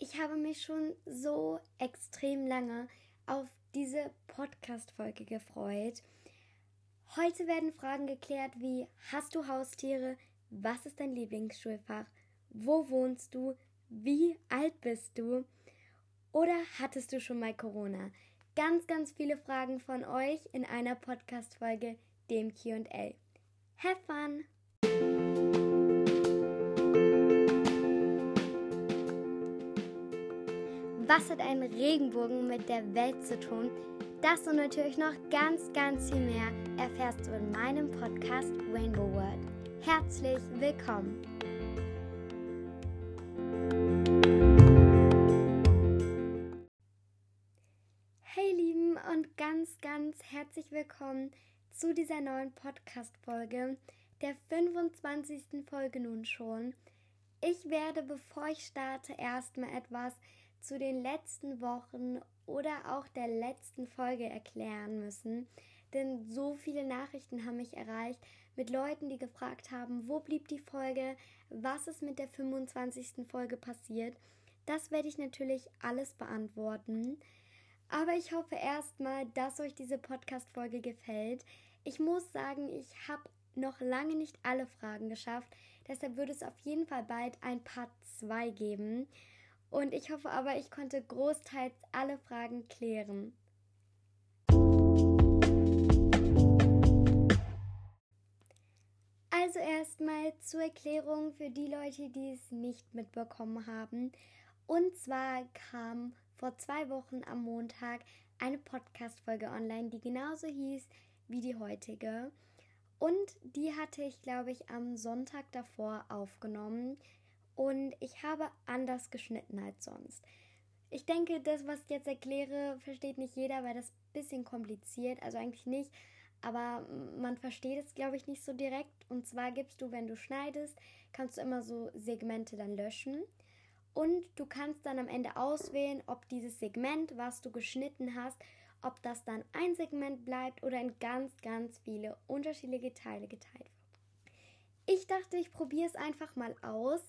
Ich habe mich schon so extrem lange auf diese Podcast-Folge gefreut. Heute werden Fragen geklärt wie: Hast du Haustiere? Was ist dein Lieblingsschulfach? Wo wohnst du? Wie alt bist du? Oder hattest du schon mal Corona? Ganz, ganz viele Fragen von euch in einer Podcast-Folge, dem QA. Have fun! Was hat ein Regenbogen mit der Welt zu tun? Das und natürlich noch ganz, ganz viel mehr erfährst du in meinem Podcast Rainbow World. Herzlich willkommen! Hey Lieben und ganz, ganz herzlich willkommen zu dieser neuen Podcast-Folge, der 25. Folge nun schon. Ich werde, bevor ich starte, erstmal etwas zu den letzten Wochen oder auch der letzten Folge erklären müssen, denn so viele Nachrichten haben mich erreicht mit Leuten, die gefragt haben, wo blieb die Folge, was ist mit der 25. Folge passiert. Das werde ich natürlich alles beantworten. Aber ich hoffe erstmal, dass euch diese Podcast-Folge gefällt. Ich muss sagen, ich habe noch lange nicht alle Fragen geschafft. Deshalb würde es auf jeden Fall bald ein Part 2 geben. Und ich hoffe aber, ich konnte großteils alle Fragen klären. Also erstmal zur Erklärung für die Leute, die es nicht mitbekommen haben. Und zwar kam vor zwei Wochen am Montag eine Podcast-Folge online, die genauso hieß wie die heutige. Und die hatte ich, glaube ich, am Sonntag davor aufgenommen und ich habe anders geschnitten als sonst. Ich denke, das, was ich jetzt erkläre, versteht nicht jeder, weil das ein bisschen kompliziert, also eigentlich nicht, aber man versteht es, glaube ich, nicht so direkt. Und zwar gibst du, wenn du schneidest, kannst du immer so Segmente dann löschen. Und du kannst dann am Ende auswählen, ob dieses Segment, was du geschnitten hast, ob das dann ein Segment bleibt oder in ganz, ganz viele unterschiedliche Teile geteilt wird. Ich dachte, ich probiere es einfach mal aus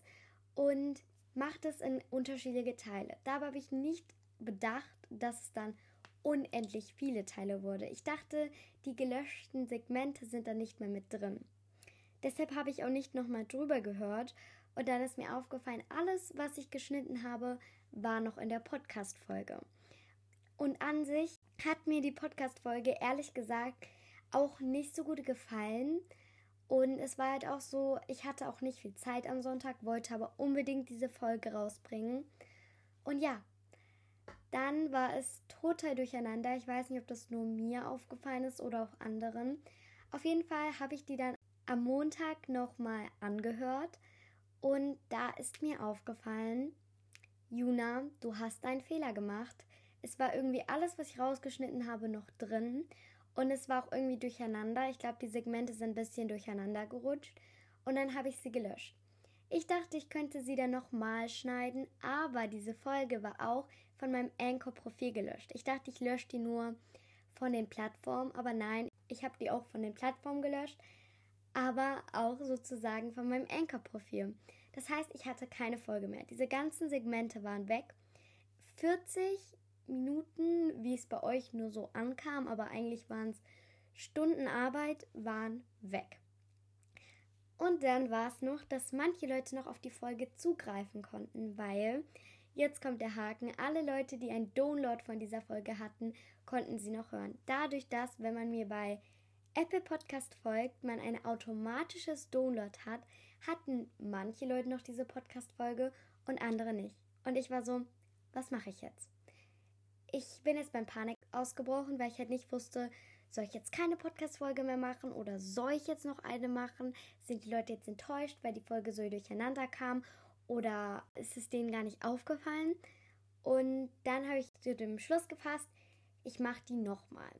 und macht es in unterschiedliche Teile. Dabei habe ich nicht bedacht, dass es dann unendlich viele Teile wurde. Ich dachte, die gelöschten Segmente sind dann nicht mehr mit drin. Deshalb habe ich auch nicht nochmal drüber gehört und dann ist mir aufgefallen, alles, was ich geschnitten habe, war noch in der Podcast-Folge. Und an sich hat mir die Podcast-Folge ehrlich gesagt auch nicht so gut gefallen, und es war halt auch so, ich hatte auch nicht viel Zeit am Sonntag, wollte aber unbedingt diese Folge rausbringen. Und ja, dann war es total durcheinander. Ich weiß nicht, ob das nur mir aufgefallen ist oder auch anderen. Auf jeden Fall habe ich die dann am Montag nochmal angehört. Und da ist mir aufgefallen, Juna, du hast einen Fehler gemacht. Es war irgendwie alles, was ich rausgeschnitten habe, noch drin. Und es war auch irgendwie durcheinander. Ich glaube, die Segmente sind ein bisschen durcheinander gerutscht. Und dann habe ich sie gelöscht. Ich dachte, ich könnte sie dann nochmal schneiden, aber diese Folge war auch von meinem Anchor-Profil gelöscht. Ich dachte, ich lösche die nur von den Plattformen, aber nein, ich habe die auch von den Plattformen gelöscht, aber auch sozusagen von meinem Anchor-Profil. Das heißt, ich hatte keine Folge mehr. Diese ganzen Segmente waren weg. 40 Minuten, wie es bei euch nur so ankam, aber eigentlich waren es Stunden Arbeit, waren weg. Und dann war es noch, dass manche Leute noch auf die Folge zugreifen konnten, weil jetzt kommt der Haken, alle Leute, die einen Download von dieser Folge hatten, konnten sie noch hören. Dadurch, dass, wenn man mir bei Apple Podcast folgt, man ein automatisches Download hat, hatten manche Leute noch diese Podcast-Folge und andere nicht. Und ich war so, was mache ich jetzt? Ich bin jetzt beim Panik ausgebrochen, weil ich halt nicht wusste, soll ich jetzt keine Podcast-Folge mehr machen oder soll ich jetzt noch eine machen? Sind die Leute jetzt enttäuscht, weil die Folge so durcheinander kam oder ist es denen gar nicht aufgefallen? Und dann habe ich zu dem Schluss gefasst, ich mache die nochmal.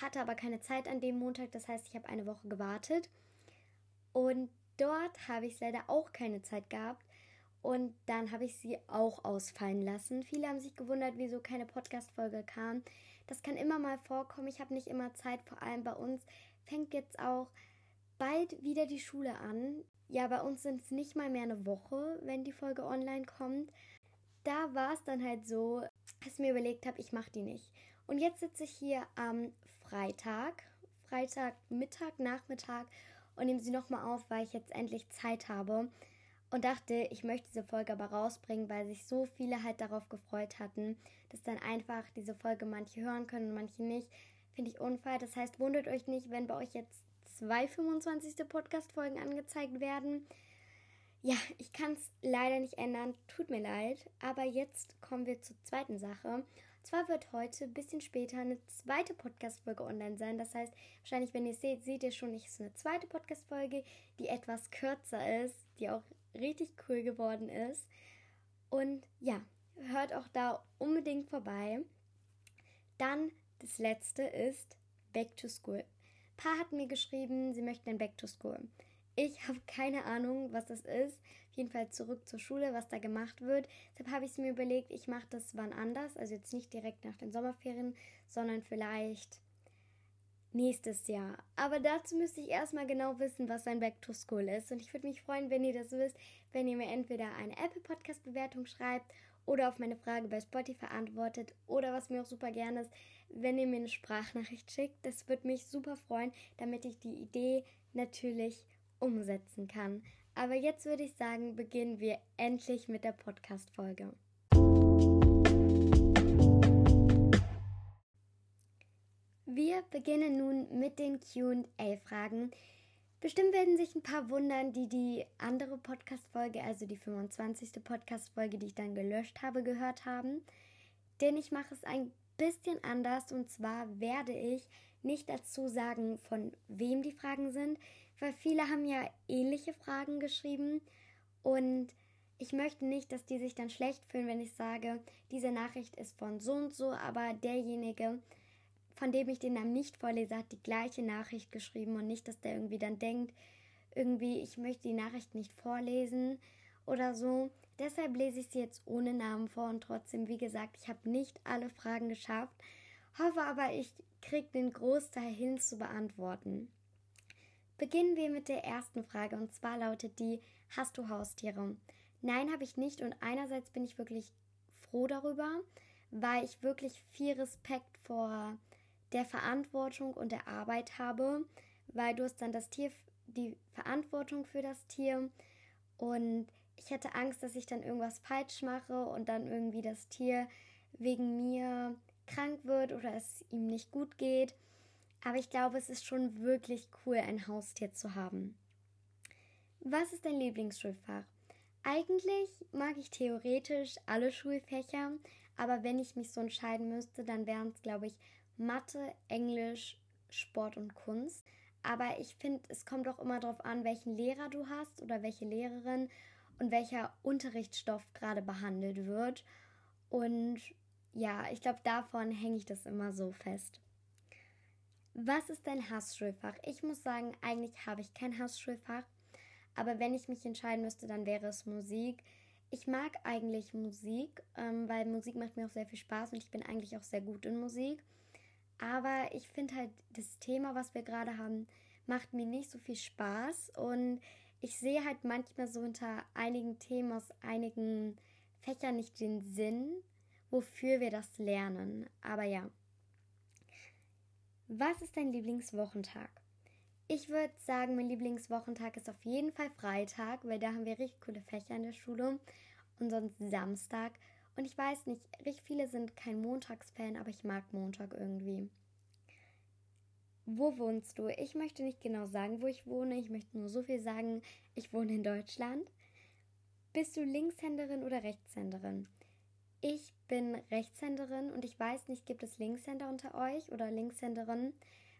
Hatte aber keine Zeit an dem Montag, das heißt, ich habe eine Woche gewartet. Und dort habe ich leider auch keine Zeit gehabt, und dann habe ich sie auch ausfallen lassen. Viele haben sich gewundert, wieso keine Podcast-Folge kam. Das kann immer mal vorkommen. Ich habe nicht immer Zeit. Vor allem bei uns fängt jetzt auch bald wieder die Schule an. Ja, bei uns sind es nicht mal mehr eine Woche, wenn die Folge online kommt. da war es dann halt so, dass ich mir überlegt habe, ich mache die nicht. Und jetzt sitze ich hier am Freitag, Freitag Mittag, Nachmittag und nehme sie nochmal auf, weil ich jetzt endlich Zeit habe und dachte, ich möchte diese Folge aber rausbringen, weil sich so viele halt darauf gefreut hatten, dass dann einfach diese Folge manche hören können und manche nicht. Finde ich unfair. Das heißt, wundert euch nicht, wenn bei euch jetzt zwei 25. Podcast-Folgen angezeigt werden. Ja, ich kann es leider nicht ändern, tut mir leid. Aber jetzt kommen wir zur zweiten Sache. Und zwar wird heute ein bisschen später eine zweite Podcast-Folge online sein. Das heißt, wahrscheinlich, wenn ihr es seht, seht ihr schon, es ist eine zweite Podcast-Folge, die etwas kürzer ist, die auch richtig cool geworden ist. Und ja, hört auch da unbedingt vorbei. Dann das letzte ist Back to School. Paar hat mir geschrieben, sie möchten ein Back to School. Ich habe keine Ahnung, was das ist. Auf jeden Fall zurück zur Schule, was da gemacht wird. Deshalb habe ich es mir überlegt, ich mache das wann anders. Also jetzt nicht direkt nach den Sommerferien, sondern vielleicht nächstes Jahr. Aber dazu müsste ich erstmal genau wissen, was ein Back to School ist. Und ich würde mich freuen, wenn ihr das wisst, wenn ihr mir entweder eine Apple Podcast Bewertung schreibt oder auf meine Frage bei Spotify antwortet oder was mir auch super gerne ist, wenn ihr mir eine Sprachnachricht schickt. Das würde mich super freuen, damit ich die Idee natürlich umsetzen kann. Aber jetzt würde ich sagen, beginnen wir endlich mit der Podcast-Folge. Wir beginnen nun mit den QA-Fragen. Bestimmt werden sich ein paar wundern, die die andere Podcast-Folge, also die 25. Podcast-Folge, die ich dann gelöscht habe, gehört haben. Denn ich mache es ein bisschen anders und zwar werde ich nicht dazu sagen, von wem die Fragen sind, weil viele haben ja ähnliche Fragen geschrieben und ich möchte nicht, dass die sich dann schlecht fühlen, wenn ich sage, diese Nachricht ist von so und so, aber derjenige, von dem ich den Namen nicht vorlese, hat die gleiche Nachricht geschrieben und nicht, dass der irgendwie dann denkt, irgendwie, ich möchte die Nachricht nicht vorlesen oder so. Deshalb lese ich sie jetzt ohne Namen vor und trotzdem, wie gesagt, ich habe nicht alle Fragen geschafft, hoffe aber, ich kriege den Großteil hin zu beantworten. Beginnen wir mit der ersten Frage und zwar lautet die: Hast du Haustiere? Nein, habe ich nicht und einerseits bin ich wirklich froh darüber, weil ich wirklich viel Respekt vor der Verantwortung und der Arbeit habe, weil du hast dann das Tier, die Verantwortung für das Tier und ich hätte Angst, dass ich dann irgendwas falsch mache und dann irgendwie das Tier wegen mir krank wird oder es ihm nicht gut geht. Aber ich glaube, es ist schon wirklich cool, ein Haustier zu haben. Was ist dein Lieblingsschulfach? Eigentlich mag ich theoretisch alle Schulfächer, aber wenn ich mich so entscheiden müsste, dann wären es, glaube ich, Mathe, Englisch, Sport und Kunst. Aber ich finde, es kommt auch immer darauf an, welchen Lehrer du hast oder welche Lehrerin und welcher Unterrichtsstoff gerade behandelt wird. Und ja, ich glaube, davon hänge ich das immer so fest. Was ist dein Hassschulfach? Ich muss sagen, eigentlich habe ich kein Hassschulfach. Aber wenn ich mich entscheiden müsste, dann wäre es Musik. Ich mag eigentlich Musik, ähm, weil Musik macht mir auch sehr viel Spaß und ich bin eigentlich auch sehr gut in Musik. Aber ich finde halt, das Thema, was wir gerade haben, macht mir nicht so viel Spaß. Und ich sehe halt manchmal so unter einigen Themen aus einigen Fächern nicht den Sinn, wofür wir das lernen. Aber ja. Was ist dein Lieblingswochentag? Ich würde sagen, mein Lieblingswochentag ist auf jeden Fall Freitag, weil da haben wir richtig coole Fächer in der Schule. Und sonst Samstag. Und ich weiß nicht, richtig viele sind kein Montagsfan, aber ich mag Montag irgendwie. Wo wohnst du? Ich möchte nicht genau sagen, wo ich wohne. Ich möchte nur so viel sagen, ich wohne in Deutschland. Bist du Linkshänderin oder Rechtshänderin? Ich bin Rechtshänderin und ich weiß nicht, gibt es Linkshänder unter euch oder Linkshänderin,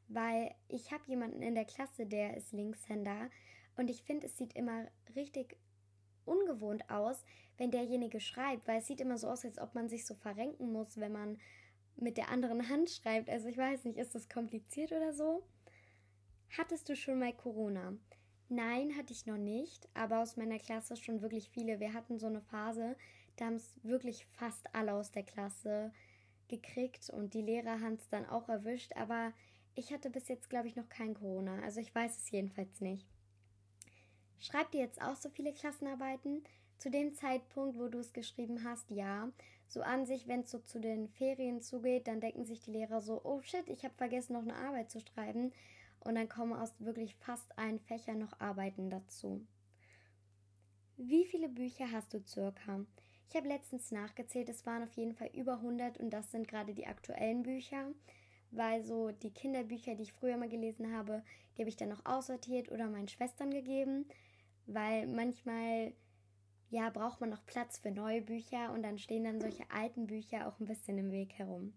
weil ich habe jemanden in der Klasse, der ist Linkshänder und ich finde, es sieht immer richtig ungewohnt aus, wenn derjenige schreibt, weil es sieht immer so aus, als ob man sich so verrenken muss, wenn man mit der anderen Hand schreibt. Also ich weiß nicht, ist das kompliziert oder so? Hattest du schon mal Corona? Nein, hatte ich noch nicht, aber aus meiner Klasse schon wirklich viele. Wir hatten so eine Phase, da haben es wirklich fast alle aus der Klasse gekriegt und die Lehrer haben es dann auch erwischt, aber ich hatte bis jetzt, glaube ich, noch kein Corona. Also ich weiß es jedenfalls nicht. Schreibt ihr jetzt auch so viele Klassenarbeiten? Zu dem Zeitpunkt, wo du es geschrieben hast, ja. So an sich, wenn es so zu den Ferien zugeht, dann denken sich die Lehrer so, oh shit, ich habe vergessen, noch eine Arbeit zu schreiben. Und dann kommen aus wirklich fast allen Fächern noch Arbeiten dazu. Wie viele Bücher hast du circa? Ich habe letztens nachgezählt, es waren auf jeden Fall über 100 und das sind gerade die aktuellen Bücher, weil so die Kinderbücher, die ich früher mal gelesen habe, die habe ich dann noch aussortiert oder meinen Schwestern gegeben, weil manchmal ja, braucht man noch Platz für neue Bücher und dann stehen dann solche alten Bücher auch ein bisschen im Weg herum.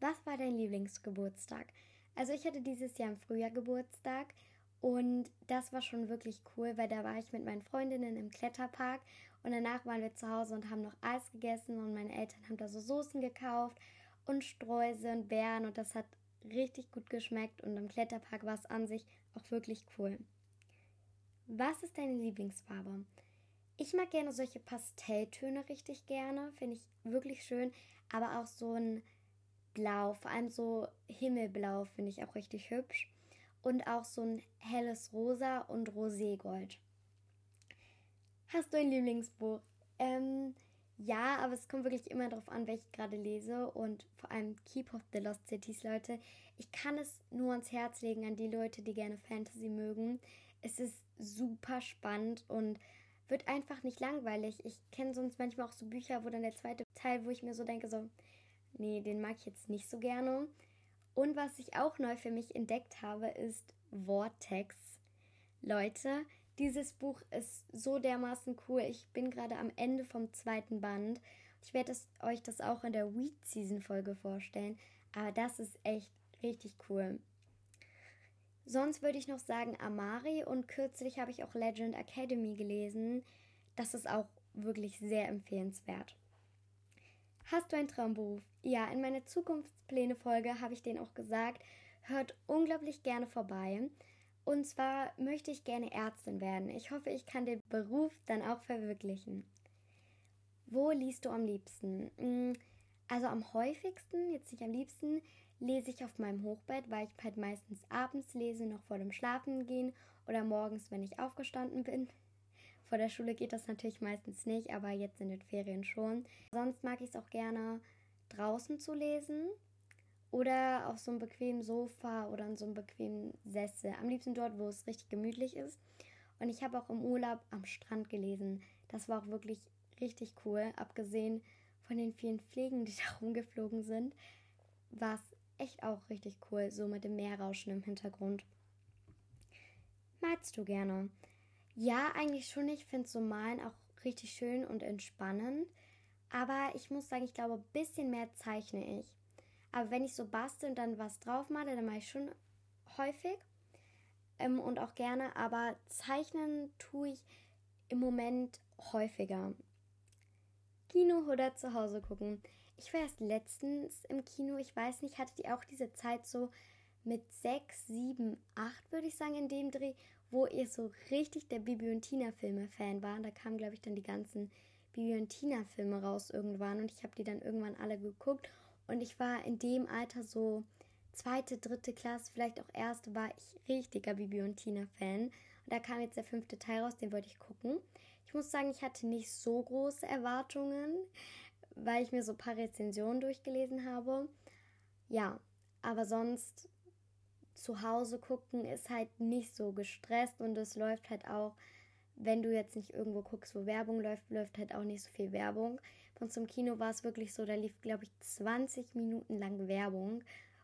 Was war dein Lieblingsgeburtstag? Also ich hatte dieses Jahr im Frühjahr Geburtstag und das war schon wirklich cool, weil da war ich mit meinen Freundinnen im Kletterpark und danach waren wir zu Hause und haben noch Eis gegessen und meine Eltern haben da so Soßen gekauft und Streusel und Beeren und das hat richtig gut geschmeckt und im Kletterpark war es an sich auch wirklich cool. Was ist deine Lieblingsfarbe? Ich mag gerne solche Pastelltöne richtig gerne, finde ich wirklich schön, aber auch so ein Blau, vor allem so Himmelblau finde ich auch richtig hübsch und auch so ein helles Rosa und Roségold. Hast du ein Lieblingsbuch? Ähm, ja, aber es kommt wirklich immer darauf an, welches ich gerade lese und vor allem Keep of the Lost Cities, Leute. Ich kann es nur ans Herz legen an die Leute, die gerne Fantasy mögen. Es ist super spannend und wird einfach nicht langweilig. Ich kenne sonst manchmal auch so Bücher, wo dann der zweite Teil, wo ich mir so denke, so, nee, den mag ich jetzt nicht so gerne. Und was ich auch neu für mich entdeckt habe, ist Vortex. Leute, dieses Buch ist so dermaßen cool. Ich bin gerade am Ende vom zweiten Band. Ich werde euch das auch in der Weed Season Folge vorstellen. Aber das ist echt richtig cool. Sonst würde ich noch sagen Amari und kürzlich habe ich auch Legend Academy gelesen. Das ist auch wirklich sehr empfehlenswert. Hast du einen Traumberuf? Ja, in meiner Zukunftspläne-Folge habe ich den auch gesagt. Hört unglaublich gerne vorbei. Und zwar möchte ich gerne Ärztin werden. Ich hoffe, ich kann den Beruf dann auch verwirklichen. Wo liest du am liebsten? Hm, also am häufigsten, jetzt nicht am liebsten, lese ich auf meinem Hochbett, weil ich halt meistens abends lese, noch vor dem Schlafengehen oder morgens, wenn ich aufgestanden bin. Vor der Schule geht das natürlich meistens nicht, aber jetzt in den Ferien schon. Sonst mag ich es auch gerne draußen zu lesen oder auf so einem bequemen Sofa oder in so einem bequemen Sessel. Am liebsten dort, wo es richtig gemütlich ist. Und ich habe auch im Urlaub am Strand gelesen. Das war auch wirklich richtig cool, abgesehen von den vielen Fliegen, die da rumgeflogen sind, war es echt auch richtig cool, so mit dem Meerrauschen im Hintergrund. Malst du gerne? Ja, eigentlich schon. Ich finde so Malen auch richtig schön und entspannend. Aber ich muss sagen, ich glaube, ein bisschen mehr zeichne ich. Aber wenn ich so bastel und dann was drauf male, dann mache ich schon häufig ähm, und auch gerne. Aber zeichnen tue ich im Moment häufiger. Kino oder zu Hause gucken. Ich war erst letztens im Kino, ich weiß nicht, hattet ihr auch diese Zeit so mit 6, 7, 8, würde ich sagen, in dem Dreh, wo ihr so richtig der Bibi und Tina Filme Fan war. Da kamen, glaube ich, dann die ganzen Bibi und Tina Filme raus irgendwann und ich habe die dann irgendwann alle geguckt und ich war in dem Alter so zweite, dritte Klasse, vielleicht auch erste, war ich richtiger Bibi und Tina Fan. Und da kam jetzt der fünfte Teil raus, den wollte ich gucken. Ich muss sagen, ich hatte nicht so große Erwartungen weil ich mir so ein paar Rezensionen durchgelesen habe. Ja, aber sonst zu Hause gucken ist halt nicht so gestresst und es läuft halt auch, wenn du jetzt nicht irgendwo guckst, wo Werbung läuft, läuft halt auch nicht so viel Werbung. Von zum Kino war es wirklich so, da lief, glaube ich, 20 Minuten lang Werbung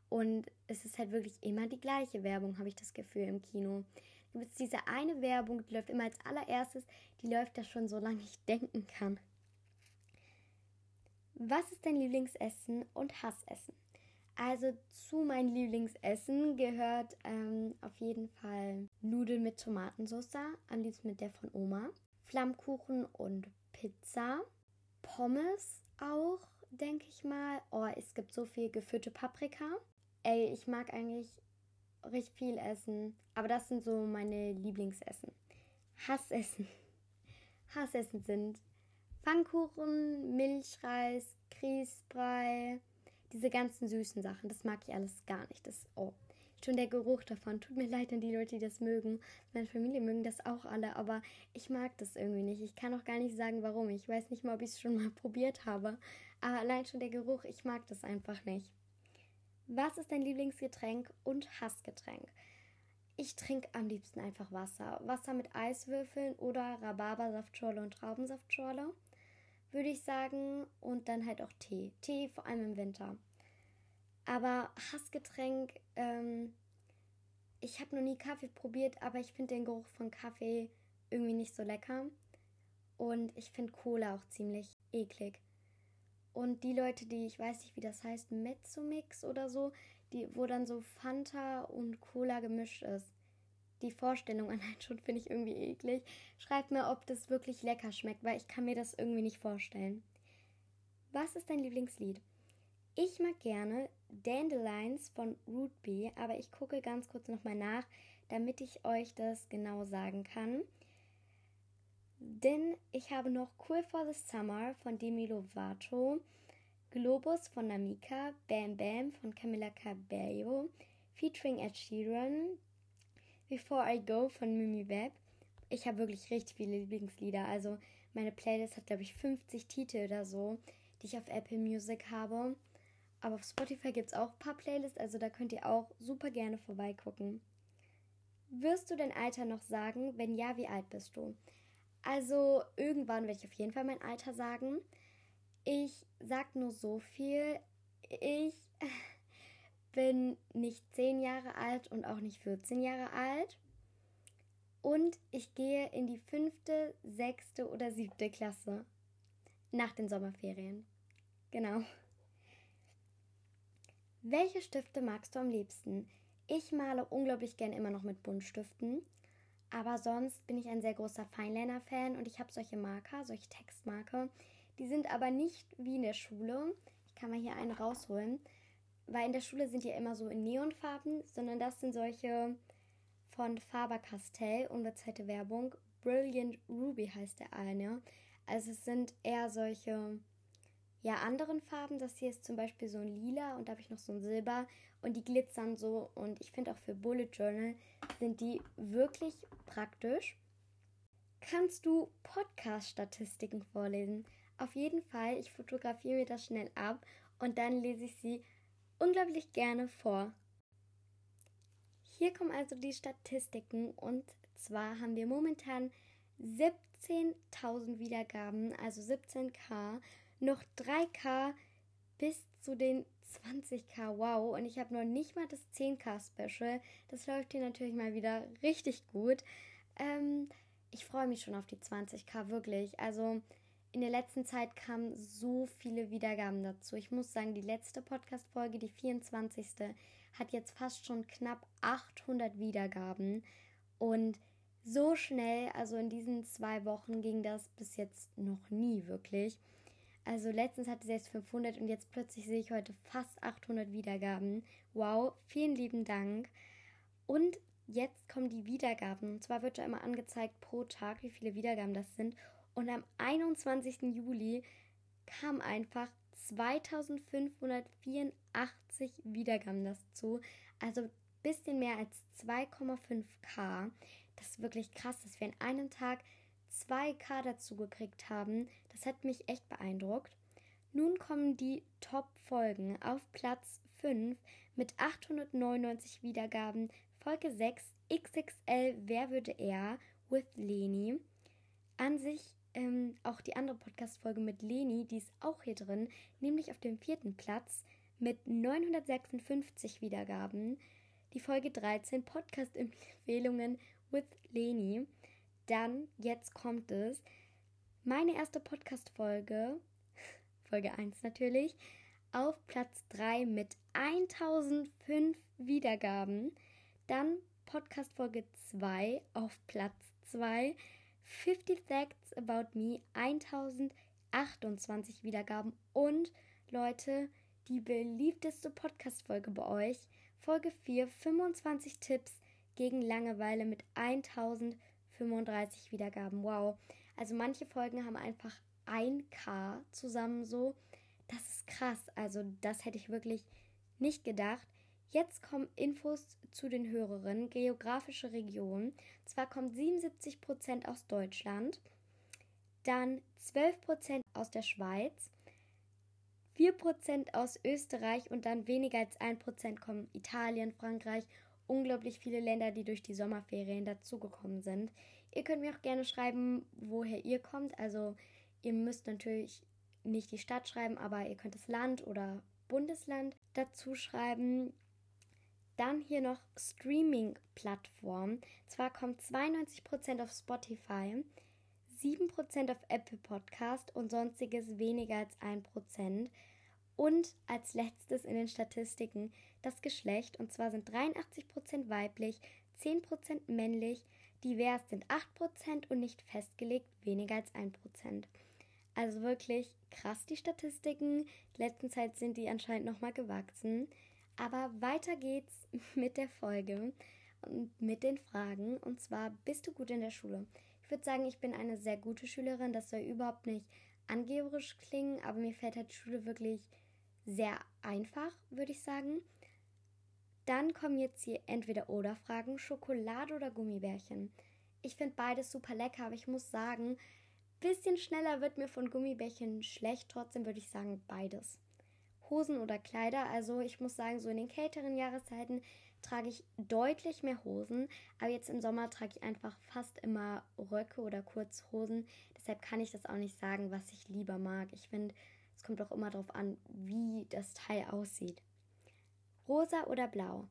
und es ist halt wirklich immer die gleiche Werbung, habe ich das Gefühl im Kino. Gibt es diese eine Werbung, die läuft immer als allererstes, die läuft da schon so lange ich denken kann. Was ist dein Lieblingsessen und Hassessen? Also zu meinem Lieblingsessen gehört ähm, auf jeden Fall Nudeln mit Tomatensauce, am liebsten mit der von Oma, Flammkuchen und Pizza, Pommes auch, denke ich mal. Oh, es gibt so viel gefüllte Paprika. Ey, ich mag eigentlich richtig viel essen, aber das sind so meine Lieblingsessen. Hassessen. Hassessen sind Pfannkuchen, Milchreis, Grießbrei, diese ganzen süßen Sachen, das mag ich alles gar nicht. Das, oh, schon der Geruch davon. Tut mir leid an die Leute, die das mögen. Meine Familie mögen das auch alle, aber ich mag das irgendwie nicht. Ich kann auch gar nicht sagen, warum. Ich weiß nicht mal, ob ich es schon mal probiert habe. Aber allein schon der Geruch, ich mag das einfach nicht. Was ist dein Lieblingsgetränk und Hassgetränk? Ich trinke am liebsten einfach Wasser. Wasser mit Eiswürfeln oder Rhabarbersaftschorle und Traubensaftschorle, würde ich sagen. Und dann halt auch Tee. Tee vor allem im Winter. Aber Hassgetränk, ähm, ich habe noch nie Kaffee probiert, aber ich finde den Geruch von Kaffee irgendwie nicht so lecker. Und ich finde Cola auch ziemlich eklig. Und die Leute, die, ich weiß nicht, wie das heißt, Mezzomix oder so, die, wo dann so Fanta und Cola gemischt ist. Die Vorstellung allein schon finde ich irgendwie eklig. Schreibt mir, ob das wirklich lecker schmeckt, weil ich kann mir das irgendwie nicht vorstellen. Was ist dein Lieblingslied? Ich mag gerne Dandelions von Root Bee, aber ich gucke ganz kurz nochmal nach, damit ich euch das genau sagen kann. Denn ich habe noch Cool for the Summer von Demi Lovato, Globus von Namika, Bam Bam von Camila Cabello, featuring Ed Sheeran, Before I Go von Mimi Webb. Ich habe wirklich richtig viele Lieblingslieder. Also meine Playlist hat, glaube ich, 50 Titel oder so, die ich auf Apple Music habe. Aber auf Spotify gibt es auch ein paar Playlists, also da könnt ihr auch super gerne vorbeigucken. Wirst du dein Alter noch sagen? Wenn ja, wie alt bist du? Also irgendwann werde ich auf jeden Fall mein Alter sagen. Ich sag nur so viel. Ich bin nicht 10 Jahre alt und auch nicht 14 Jahre alt. Und ich gehe in die fünfte, sechste oder siebte Klasse. Nach den Sommerferien. Genau. Welche Stifte magst du am liebsten? Ich male unglaublich gern immer noch mit Buntstiften. Aber sonst bin ich ein sehr großer Feinliner-Fan und ich habe solche Marker, solche Textmarker. Die sind aber nicht wie in der Schule. Ich kann mal hier einen rausholen. Weil in der Schule sind die ja immer so in Neonfarben, sondern das sind solche von Faber-Castell, unbezahlte Werbung. Brilliant Ruby heißt der eine. Also es sind eher solche ja, anderen Farben. Das hier ist zum Beispiel so ein Lila und da habe ich noch so ein Silber und die glitzern so. Und ich finde auch für Bullet Journal sind die wirklich praktisch. Kannst du Podcast-Statistiken vorlesen? Auf jeden Fall, ich fotografiere mir das schnell ab und dann lese ich sie unglaublich gerne vor. Hier kommen also die Statistiken und zwar haben wir momentan 17.000 Wiedergaben, also 17k noch 3K bis zu den 20k. Wow. Und ich habe noch nicht mal das 10k Special. Das läuft hier natürlich mal wieder richtig gut. Ähm, ich freue mich schon auf die 20k, wirklich. Also in der letzten Zeit kamen so viele Wiedergaben dazu. Ich muss sagen, die letzte Podcast-Folge, die 24. hat jetzt fast schon knapp 800 Wiedergaben. Und so schnell, also in diesen zwei Wochen ging das bis jetzt noch nie wirklich. Also letztens hatte sie erst 500 und jetzt plötzlich sehe ich heute fast 800 Wiedergaben. Wow, vielen lieben Dank. Und jetzt kommen die Wiedergaben. Und zwar wird ja immer angezeigt pro Tag, wie viele Wiedergaben das sind. Und am 21. Juli kam einfach 2584 Wiedergaben dazu. Also ein bisschen mehr als 2,5k. Das ist wirklich krass, dass wir in einem Tag 2K dazu gekriegt haben. Das hat mich echt beeindruckt. Nun kommen die Top-Folgen auf Platz 5 mit 899 Wiedergaben. Folge 6 XXL Wer würde er with Leni. An sich ähm, auch die andere Podcast-Folge mit Leni, die ist auch hier drin, nämlich auf dem vierten Platz mit 956 Wiedergaben. Die Folge 13 Podcast-Empfehlungen with Leni. Dann, jetzt kommt es, meine erste Podcast-Folge, Folge 1 natürlich, auf Platz 3 mit 1005 Wiedergaben. Dann Podcast Folge 2 auf Platz 2, 50 Facts About Me, 1028 Wiedergaben. Und Leute, die beliebteste Podcast-Folge bei euch, Folge 4, 25 Tipps gegen Langeweile mit 1000 35 Wiedergaben. Wow. Also manche Folgen haben einfach 1K zusammen so. Das ist krass. Also das hätte ich wirklich nicht gedacht. Jetzt kommen Infos zu den höheren geografische Regionen. Zwar kommt 77% aus Deutschland, dann 12% aus der Schweiz, 4% aus Österreich und dann weniger als 1% kommen Italien, Frankreich, unglaublich viele Länder, die durch die Sommerferien dazugekommen sind. Ihr könnt mir auch gerne schreiben, woher ihr kommt. Also ihr müsst natürlich nicht die Stadt schreiben, aber ihr könnt das Land oder Bundesland dazu schreiben. Dann hier noch Streaming-Plattform. Zwar kommt 92% auf Spotify, 7% auf Apple Podcast und sonstiges weniger als 1%. Und als letztes in den Statistiken das Geschlecht. Und zwar sind 83% weiblich, 10% männlich, divers sind 8% und nicht festgelegt weniger als 1%. Also wirklich krass die Statistiken. In letzter Zeit sind die anscheinend nochmal gewachsen. Aber weiter geht's mit der Folge und mit den Fragen. Und zwar, bist du gut in der Schule? Ich würde sagen, ich bin eine sehr gute Schülerin. Das soll überhaupt nicht angeberisch klingen, aber mir fällt halt die Schule wirklich sehr einfach, würde ich sagen. Dann kommen jetzt hier entweder oder Fragen, Schokolade oder Gummibärchen. Ich finde beides super lecker, aber ich muss sagen, bisschen schneller wird mir von Gummibärchen schlecht. Trotzdem würde ich sagen beides. Hosen oder Kleider. Also ich muss sagen, so in den kälteren Jahreszeiten trage ich deutlich mehr Hosen. Aber jetzt im Sommer trage ich einfach fast immer Röcke oder Kurzhosen. Deshalb kann ich das auch nicht sagen, was ich lieber mag. Ich finde, es kommt auch immer darauf an, wie das Teil aussieht. Rosa oder blau?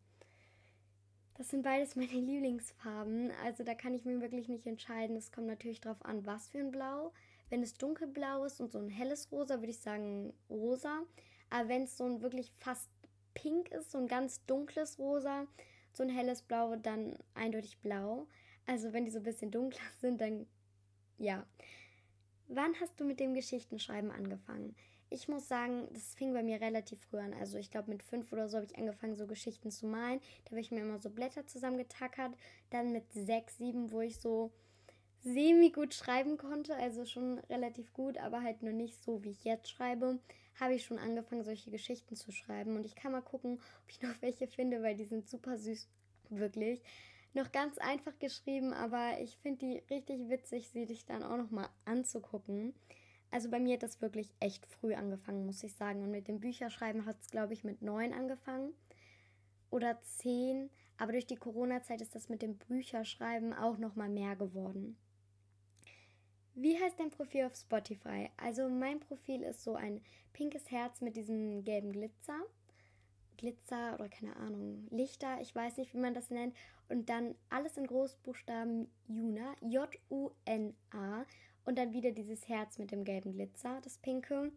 Das sind beides meine Lieblingsfarben. Also da kann ich mir wirklich nicht entscheiden. Es kommt natürlich darauf an, was für ein Blau. Wenn es dunkelblau ist und so ein helles Rosa, würde ich sagen rosa. Aber wenn es so ein wirklich fast pink ist, so ein ganz dunkles Rosa, so ein helles Blau, dann eindeutig blau. Also wenn die so ein bisschen dunkler sind, dann ja. Wann hast du mit dem Geschichtenschreiben angefangen? Ich muss sagen, das fing bei mir relativ früh an. Also ich glaube mit fünf oder so habe ich angefangen, so Geschichten zu malen. Da habe ich mir immer so Blätter zusammengetackert. Dann mit sechs, sieben, wo ich so semi gut schreiben konnte, also schon relativ gut, aber halt nur nicht so, wie ich jetzt schreibe, habe ich schon angefangen, solche Geschichten zu schreiben. Und ich kann mal gucken, ob ich noch welche finde, weil die sind super süß, wirklich. Noch ganz einfach geschrieben, aber ich finde die richtig witzig, sie dich dann auch noch mal anzugucken. Also bei mir hat das wirklich echt früh angefangen, muss ich sagen. Und mit dem Bücherschreiben hat es, glaube ich, mit neun angefangen oder zehn. Aber durch die Corona-Zeit ist das mit dem Bücherschreiben auch noch mal mehr geworden. Wie heißt dein Profil auf Spotify? Also mein Profil ist so ein pinkes Herz mit diesem gelben Glitzer. Glitzer oder keine Ahnung, Lichter, ich weiß nicht, wie man das nennt. Und dann alles in Großbuchstaben Juna, J-U-N-A und dann wieder dieses Herz mit dem gelben Glitzer, das pinke.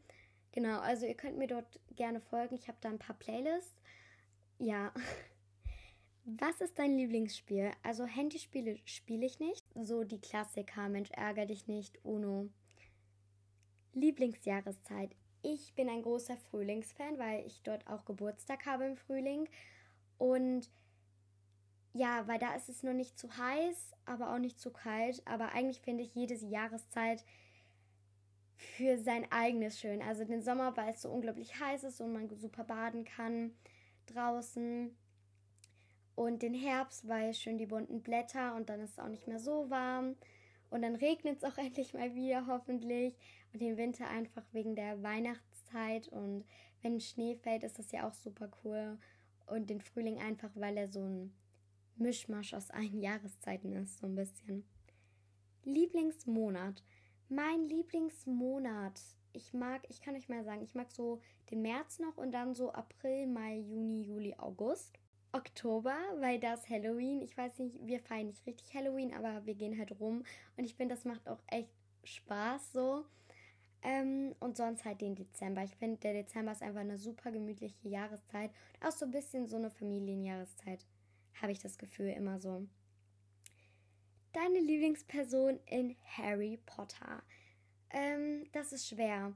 Genau, also ihr könnt mir dort gerne folgen. Ich habe da ein paar Playlists. Ja. Was ist dein Lieblingsspiel? Also Handyspiele spiele ich nicht. So die Klassiker, Mensch, ärger dich nicht, Uno. Lieblingsjahreszeit. Ich bin ein großer Frühlingsfan, weil ich dort auch Geburtstag habe im Frühling. Und ja, weil da ist es nur nicht zu heiß, aber auch nicht zu kalt. Aber eigentlich finde ich jede Jahreszeit für sein eigenes schön. Also den Sommer, weil es so unglaublich heiß ist und man super baden kann draußen. Und den Herbst, weil schön die bunten Blätter und dann ist es auch nicht mehr so warm. Und dann regnet es auch endlich mal wieder, hoffentlich. Und den Winter einfach wegen der Weihnachtszeit. Und wenn Schnee fällt, ist das ja auch super cool. Und den Frühling einfach, weil er so ein Mischmasch aus allen Jahreszeiten ist, so ein bisschen. Lieblingsmonat. Mein Lieblingsmonat. Ich mag, ich kann euch mal sagen, ich mag so den März noch und dann so April, Mai, Juni, Juli, August. Oktober, weil das Halloween, ich weiß nicht, wir feiern nicht richtig Halloween, aber wir gehen halt rum und ich finde, das macht auch echt Spaß so. Ähm, und sonst halt den Dezember. Ich finde, der Dezember ist einfach eine super gemütliche Jahreszeit. Auch so ein bisschen so eine Familienjahreszeit habe ich das Gefühl immer so. Deine Lieblingsperson in Harry Potter. Ähm, das ist schwer.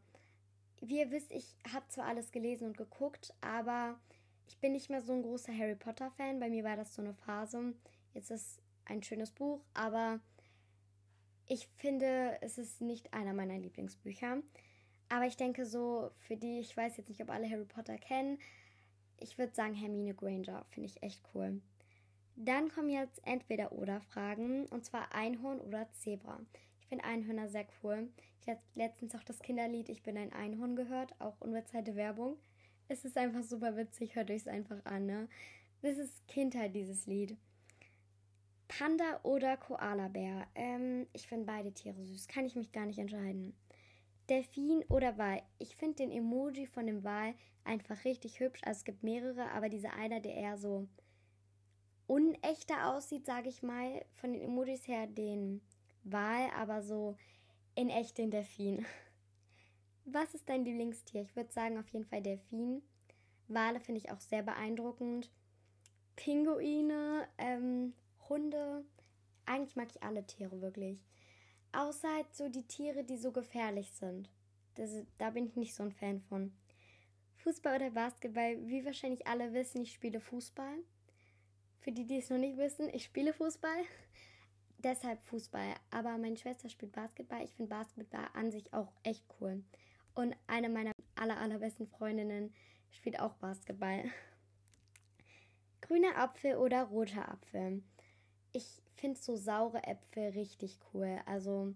Wie ihr wisst, ich habe zwar alles gelesen und geguckt, aber ich bin nicht mehr so ein großer Harry Potter-Fan. Bei mir war das so eine Phase. Jetzt ist ein schönes Buch, aber ich finde, es ist nicht einer meiner Lieblingsbücher. Aber ich denke so, für die, ich weiß jetzt nicht, ob alle Harry Potter kennen, ich würde sagen Hermine Granger, finde ich echt cool. Dann kommen jetzt entweder oder Fragen und zwar Einhorn oder Zebra. Ich finde Einhörner sehr cool. Ich habe letztens auch das Kinderlied Ich bin ein Einhorn gehört, auch unbezahlte Werbung. Es ist einfach super witzig, hört euch es einfach an, ne? Das ist Kindheit, dieses Lied. Panda oder Koalabär? Ähm, ich finde beide Tiere süß. Kann ich mich gar nicht entscheiden. Delfin oder Wal? Ich finde den Emoji von dem Wal einfach richtig hübsch. Also es gibt mehrere, aber dieser einer, der eher so unechter aussieht, sage ich mal, von den Emojis her den Wal, aber so in echt den Delfin. Was ist dein Lieblingstier? Ich würde sagen auf jeden Fall Delfin. Wale finde ich auch sehr beeindruckend. Pinguine, ähm, Hunde. Eigentlich mag ich alle Tiere wirklich. Außer halt so die Tiere, die so gefährlich sind. Das, da bin ich nicht so ein Fan von. Fußball oder Basketball? Wie wahrscheinlich alle wissen, ich spiele Fußball. Für die, die es noch nicht wissen, ich spiele Fußball. Deshalb Fußball. Aber meine Schwester spielt Basketball. Ich finde Basketball an sich auch echt cool. Und eine meiner aller, allerbesten Freundinnen spielt auch Basketball. Grüner Apfel oder roter Apfel? Ich finde so saure Äpfel richtig cool. Also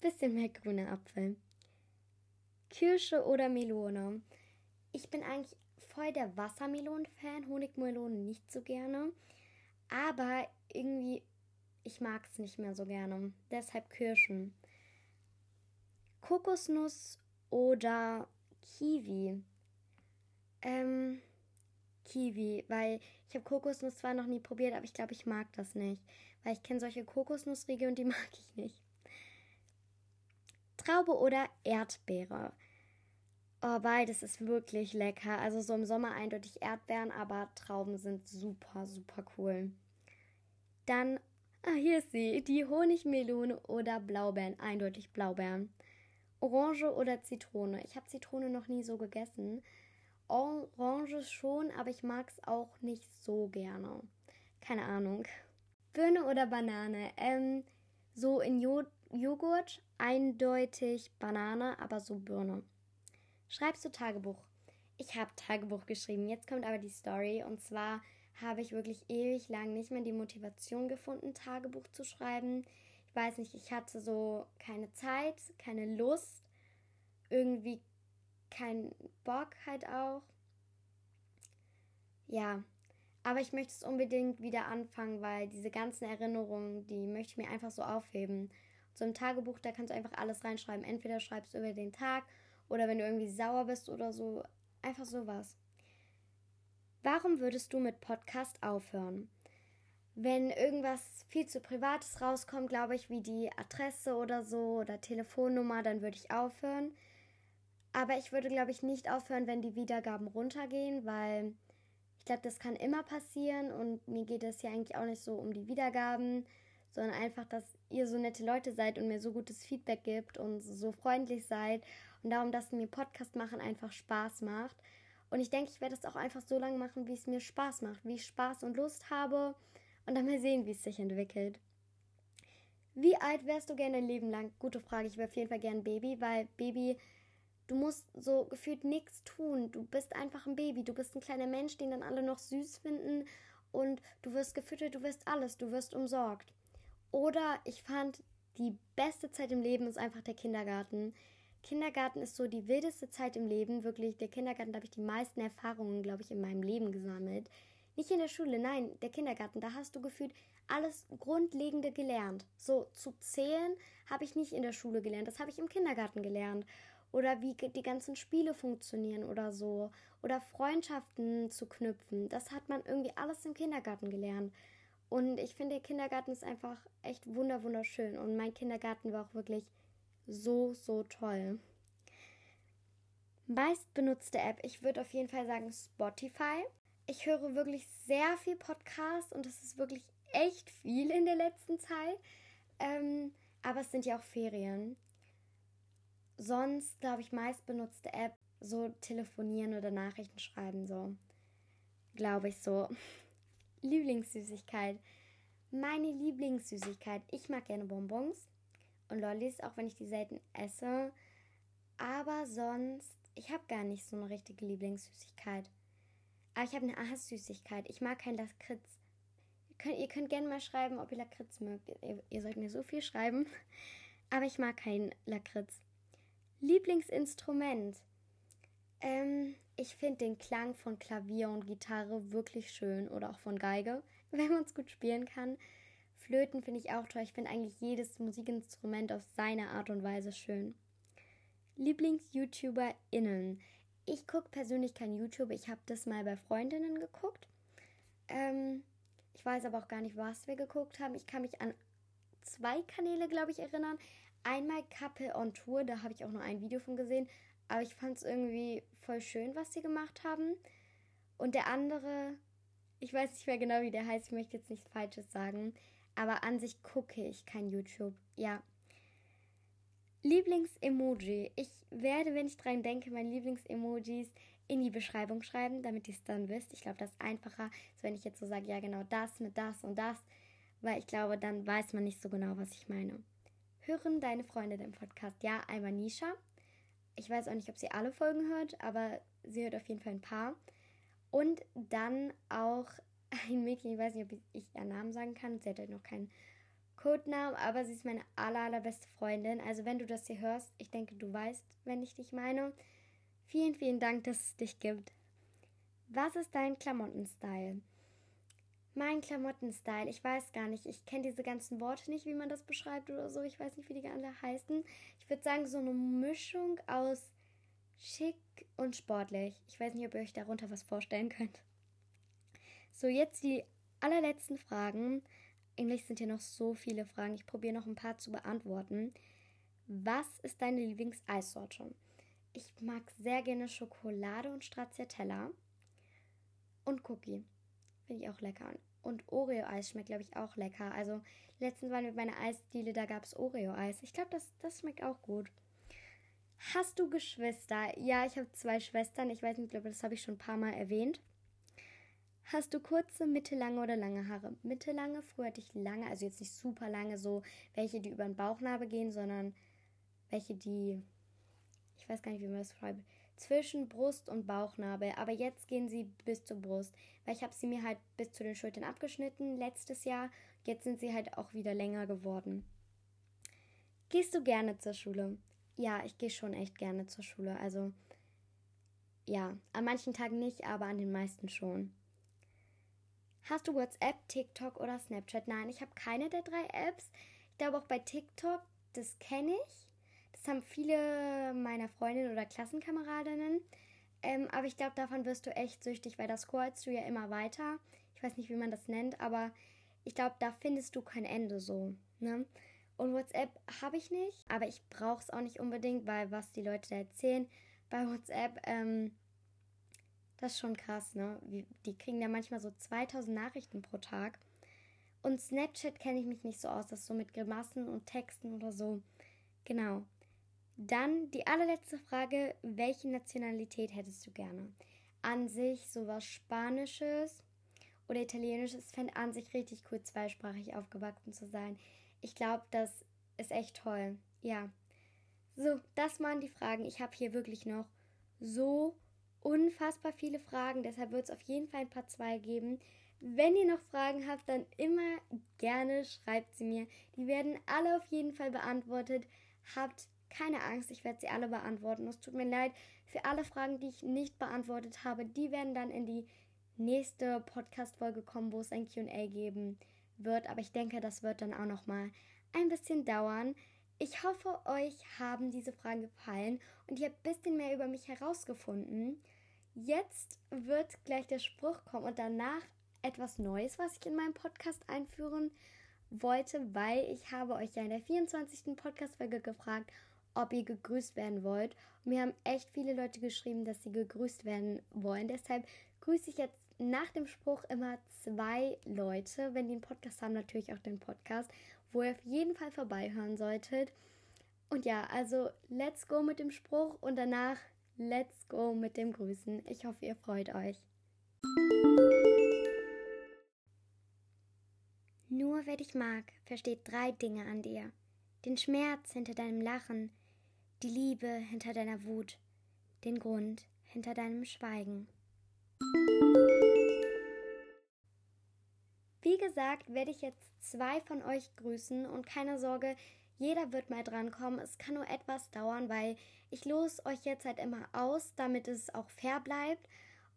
bisschen mehr grüner Apfel. Kirsche oder Melone? Ich bin eigentlich voll der Wassermelonen-Fan, Honigmelonen nicht so gerne. Aber irgendwie, ich mag es nicht mehr so gerne. Deshalb Kirschen. Kokosnuss oder Kiwi? Ähm, Kiwi, weil ich habe Kokosnuss zwar noch nie probiert, aber ich glaube, ich mag das nicht. Weil ich kenne solche Kokosnussriegel und die mag ich nicht. Traube oder Erdbeere? Oh, beides ist wirklich lecker. Also so im Sommer eindeutig Erdbeeren, aber Trauben sind super, super cool. Dann, ah, hier ist sie, die Honigmelone oder Blaubeeren, eindeutig Blaubeeren. Orange oder Zitrone. Ich habe Zitrone noch nie so gegessen. Orange schon, aber ich mag es auch nicht so gerne. Keine Ahnung. Birne oder Banane? Ähm, so in jo Joghurt eindeutig Banane, aber so Birne. Schreibst du Tagebuch? Ich habe Tagebuch geschrieben. Jetzt kommt aber die Story. Und zwar habe ich wirklich ewig lang nicht mehr die Motivation gefunden, Tagebuch zu schreiben. Ich weiß nicht, ich hatte so keine Zeit, keine Lust, irgendwie keinen Bock halt auch. Ja, aber ich möchte es unbedingt wieder anfangen, weil diese ganzen Erinnerungen, die möchte ich mir einfach so aufheben. So im Tagebuch, da kannst du einfach alles reinschreiben. Entweder schreibst du über den Tag oder wenn du irgendwie sauer bist oder so. Einfach sowas. Warum würdest du mit Podcast aufhören? Wenn irgendwas viel zu Privates rauskommt, glaube ich, wie die Adresse oder so oder Telefonnummer, dann würde ich aufhören. Aber ich würde, glaube ich, nicht aufhören, wenn die Wiedergaben runtergehen, weil ich glaube, das kann immer passieren und mir geht es ja eigentlich auch nicht so um die Wiedergaben, sondern einfach, dass ihr so nette Leute seid und mir so gutes Feedback gibt und so freundlich seid und darum, dass mir Podcast machen einfach Spaß macht. Und ich denke, ich werde es auch einfach so lange machen, wie es mir Spaß macht, wie ich Spaß und Lust habe und dann mal sehen, wie es sich entwickelt. Wie alt wärst du gerne ein Leben lang? Gute Frage. Ich wäre auf jeden Fall gern Baby, weil Baby, du musst so gefühlt nichts tun. Du bist einfach ein Baby. Du bist ein kleiner Mensch, den dann alle noch süß finden und du wirst gefüttert, du wirst alles, du wirst umsorgt. Oder ich fand, die beste Zeit im Leben ist einfach der Kindergarten. Kindergarten ist so die wildeste Zeit im Leben. Wirklich, der Kindergarten, da habe ich die meisten Erfahrungen, glaube ich, in meinem Leben gesammelt. Nicht in der Schule, nein, der Kindergarten. Da hast du gefühlt alles Grundlegende gelernt. So zu zählen habe ich nicht in der Schule gelernt. Das habe ich im Kindergarten gelernt. Oder wie die ganzen Spiele funktionieren oder so. Oder Freundschaften zu knüpfen. Das hat man irgendwie alles im Kindergarten gelernt. Und ich finde, der Kindergarten ist einfach echt wunderschön. Und mein Kindergarten war auch wirklich so, so toll. Meist benutzte App, ich würde auf jeden Fall sagen Spotify. Ich höre wirklich sehr viel Podcast und es ist wirklich echt viel in der letzten Zeit. Ähm, aber es sind ja auch Ferien. Sonst, glaube ich, meist benutzte App so telefonieren oder Nachrichten schreiben, so. Glaube ich so. Lieblingssüßigkeit. Meine Lieblingssüßigkeit. Ich mag gerne Bonbons und Lollis, auch wenn ich die selten esse. Aber sonst, ich habe gar nicht so eine richtige Lieblingssüßigkeit. Aber ich habe eine Hasssüßigkeit. Ich mag kein Lakritz. Ihr könnt, ihr könnt gerne mal schreiben, ob ihr Lakritz mögt. Ihr, ihr sollt mir so viel schreiben. Aber ich mag keinen Lakritz. Lieblingsinstrument. Ähm, ich finde den Klang von Klavier und Gitarre wirklich schön oder auch von Geige, wenn man es gut spielen kann. Flöten finde ich auch toll. Ich finde eigentlich jedes Musikinstrument auf seine Art und Weise schön. Lieblings-YouTuberInnen. Ich gucke persönlich kein YouTube. Ich habe das mal bei Freundinnen geguckt. Ähm, ich weiß aber auch gar nicht, was wir geguckt haben. Ich kann mich an zwei Kanäle, glaube ich, erinnern. Einmal Couple on Tour, da habe ich auch nur ein Video von gesehen. Aber ich fand es irgendwie voll schön, was sie gemacht haben. Und der andere, ich weiß nicht mehr genau, wie der heißt, ich möchte jetzt nichts Falsches sagen. Aber an sich gucke ich kein YouTube. Ja. Lieblings-Emoji. Ich werde, wenn ich dran denke, meine Lieblings-Emojis in die Beschreibung schreiben, damit ihr es dann wisst. Ich glaube, das ist einfacher, als wenn ich jetzt so sage, ja genau das mit das und das. Weil ich glaube, dann weiß man nicht so genau, was ich meine. Hören deine Freunde den Podcast? Ja, einmal Nisha. Ich weiß auch nicht, ob sie alle Folgen hört, aber sie hört auf jeden Fall ein paar. Und dann auch ein Mädchen, ich weiß nicht, ob ich ihren Namen sagen kann. Sie hat halt noch keinen Codenamen, aber sie ist meine aller, allerbeste Freundin. Also wenn du das hier hörst, ich denke, du weißt, wenn ich dich meine. Vielen, vielen Dank, dass es dich gibt. Was ist dein Klamottenstyle? Mein Klamottenstyle, ich weiß gar nicht. Ich kenne diese ganzen Worte nicht, wie man das beschreibt oder so. Ich weiß nicht, wie die alle heißen. Ich würde sagen, so eine Mischung aus schick und sportlich. Ich weiß nicht, ob ihr euch darunter was vorstellen könnt. So, jetzt die allerletzten Fragen. Eigentlich sind hier noch so viele Fragen. Ich probiere noch ein paar zu beantworten. Was ist deine Lieblingseissorte? Ich mag sehr gerne Schokolade und Stracciatella. Und Cookie. Finde ich auch lecker. Und Oreo-Eis schmeckt, glaube ich, auch lecker. Also, letztens waren wir bei einer Eisdiele, da gab es Oreo-Eis. Ich glaube, das, das schmeckt auch gut. Hast du Geschwister? Ja, ich habe zwei Schwestern. Ich weiß nicht, ich glaube, das habe ich schon ein paar Mal erwähnt. Hast du kurze, mittellange oder lange Haare? Mittellange, früher hatte ich lange, also jetzt nicht super lange, so welche, die über den Bauchnabel gehen, sondern welche, die, ich weiß gar nicht, wie man das schreibt, zwischen Brust und Bauchnabel. Aber jetzt gehen sie bis zur Brust, weil ich habe sie mir halt bis zu den Schultern abgeschnitten letztes Jahr. Jetzt sind sie halt auch wieder länger geworden. Gehst du gerne zur Schule? Ja, ich gehe schon echt gerne zur Schule. Also ja, an manchen Tagen nicht, aber an den meisten schon. Hast du WhatsApp, TikTok oder Snapchat? Nein, ich habe keine der drei Apps. Ich glaube auch bei TikTok, das kenne ich. Das haben viele meiner Freundinnen oder Klassenkameradinnen. Ähm, aber ich glaube, davon wirst du echt süchtig, weil das scrollst du ja immer weiter. Ich weiß nicht, wie man das nennt, aber ich glaube, da findest du kein Ende so. Ne? Und WhatsApp habe ich nicht, aber ich brauche es auch nicht unbedingt, weil was die Leute da erzählen bei WhatsApp, ähm, das ist schon krass, ne? Die kriegen da manchmal so 2000 Nachrichten pro Tag. Und Snapchat kenne ich mich nicht so aus, das ist so mit Grimassen und Texten oder so. Genau. Dann die allerletzte Frage: Welche Nationalität hättest du gerne? An sich sowas Spanisches oder Italienisches. Ich fände an sich richtig cool, zweisprachig aufgewachsen zu sein. Ich glaube, das ist echt toll. Ja. So, das waren die Fragen. Ich habe hier wirklich noch so unfassbar viele Fragen. Deshalb wird es auf jeden Fall ein paar zwei geben. Wenn ihr noch Fragen habt, dann immer gerne schreibt sie mir. Die werden alle auf jeden Fall beantwortet. Habt keine Angst, ich werde sie alle beantworten. Es tut mir leid für alle Fragen, die ich nicht beantwortet habe. Die werden dann in die nächste Podcast-Folge kommen, wo es ein QA geben wird. Aber ich denke, das wird dann auch noch mal ein bisschen dauern. Ich hoffe, euch haben diese Fragen gefallen und ihr habt ein bisschen mehr über mich herausgefunden. Jetzt wird gleich der Spruch kommen und danach etwas Neues, was ich in meinem Podcast einführen wollte, weil ich habe euch ja in der 24. Podcast-Folge gefragt, ob ihr gegrüßt werden wollt. Und mir haben echt viele Leute geschrieben, dass sie gegrüßt werden wollen. Deshalb grüße ich jetzt nach dem Spruch immer zwei Leute. Wenn die einen Podcast haben, natürlich auch den Podcast, wo ihr auf jeden Fall vorbeihören solltet. Und ja, also let's go mit dem Spruch und danach let's go mit dem Grüßen. Ich hoffe, ihr freut euch. Nur wer dich mag, versteht drei Dinge an dir. Den Schmerz hinter deinem Lachen, die Liebe hinter deiner Wut, den Grund hinter deinem Schweigen. Wie gesagt, werde ich jetzt zwei von euch grüßen und keine Sorge, jeder wird mal drankommen. Es kann nur etwas dauern, weil ich los euch jetzt halt immer aus, damit es auch fair bleibt.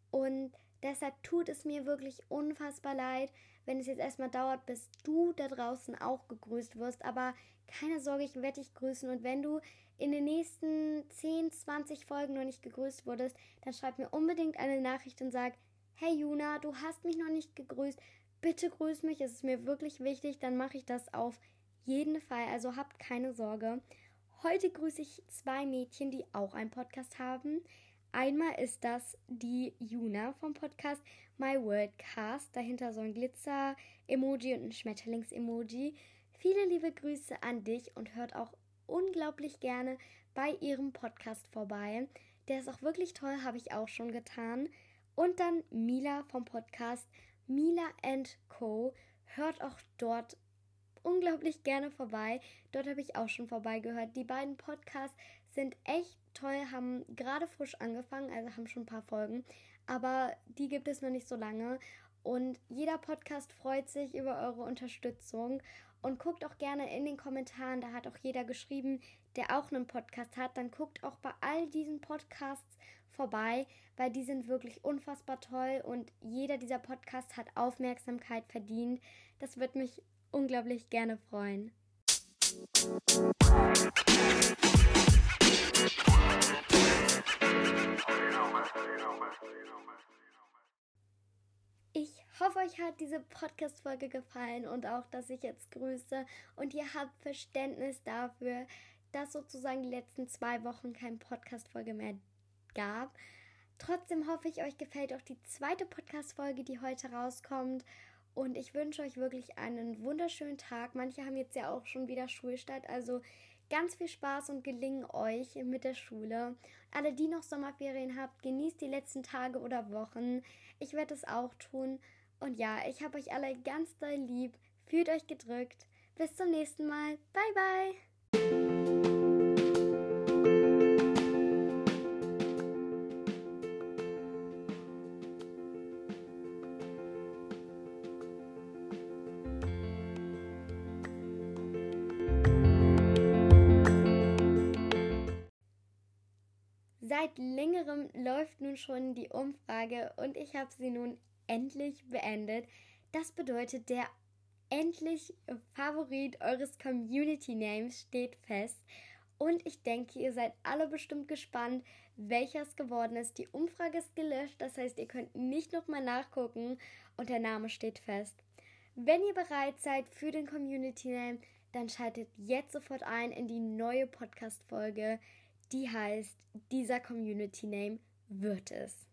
Und deshalb tut es mir wirklich unfassbar leid, wenn es jetzt erstmal dauert, bis du da draußen auch gegrüßt wirst. Aber keine Sorge, ich werde dich grüßen. Und wenn du in den nächsten 10, 20 Folgen noch nicht gegrüßt wurdest, dann schreib mir unbedingt eine Nachricht und sag, hey Juna, du hast mich noch nicht gegrüßt. Bitte grüß mich, es ist mir wirklich wichtig, dann mache ich das auf jeden Fall. Also habt keine Sorge. Heute grüße ich zwei Mädchen, die auch einen Podcast haben. Einmal ist das die Juna vom Podcast My Worldcast. Dahinter so ein Glitzer-Emoji und ein Schmetterlings-Emoji. Viele liebe Grüße an dich und hört auch unglaublich gerne bei ihrem Podcast vorbei. Der ist auch wirklich toll, habe ich auch schon getan. Und dann Mila vom Podcast Mila Co. Hört auch dort unglaublich gerne vorbei. Dort habe ich auch schon vorbeigehört. Die beiden Podcasts sind echt toll, haben gerade frisch angefangen, also haben schon ein paar Folgen, aber die gibt es noch nicht so lange. Und jeder Podcast freut sich über eure Unterstützung und guckt auch gerne in den Kommentaren, da hat auch jeder geschrieben, der auch einen Podcast hat, dann guckt auch bei all diesen Podcasts vorbei, weil die sind wirklich unfassbar toll und jeder dieser Podcasts hat Aufmerksamkeit verdient. Das wird mich unglaublich gerne freuen. Ich hoffe, euch hat diese Podcast-Folge gefallen und auch, dass ich jetzt grüße und ihr habt Verständnis dafür, dass sozusagen die letzten zwei Wochen keine Podcast-Folge mehr gab. Trotzdem hoffe ich, euch gefällt auch die zweite Podcast-Folge, die heute rauskommt. Und ich wünsche euch wirklich einen wunderschönen Tag. Manche haben jetzt ja auch schon wieder Schulstart. Also ganz viel Spaß und Gelingen euch mit der Schule. Alle, die noch Sommerferien habt, genießt die letzten Tage oder Wochen. Ich werde es auch tun. Und ja, ich habe euch alle ganz doll lieb. Fühlt euch gedrückt. Bis zum nächsten Mal. Bye, bye. Seit längerem läuft nun schon die Umfrage und ich habe sie nun endlich beendet. Das bedeutet, der endlich Favorit eures Community Names steht fest. Und ich denke, ihr seid alle bestimmt gespannt, welches geworden ist. Die Umfrage ist gelöscht, das heißt, ihr könnt nicht nochmal nachgucken und der Name steht fest. Wenn ihr bereit seid für den Community Name, dann schaltet jetzt sofort ein in die neue Podcast-Folge die heißt, dieser Community Name wird es.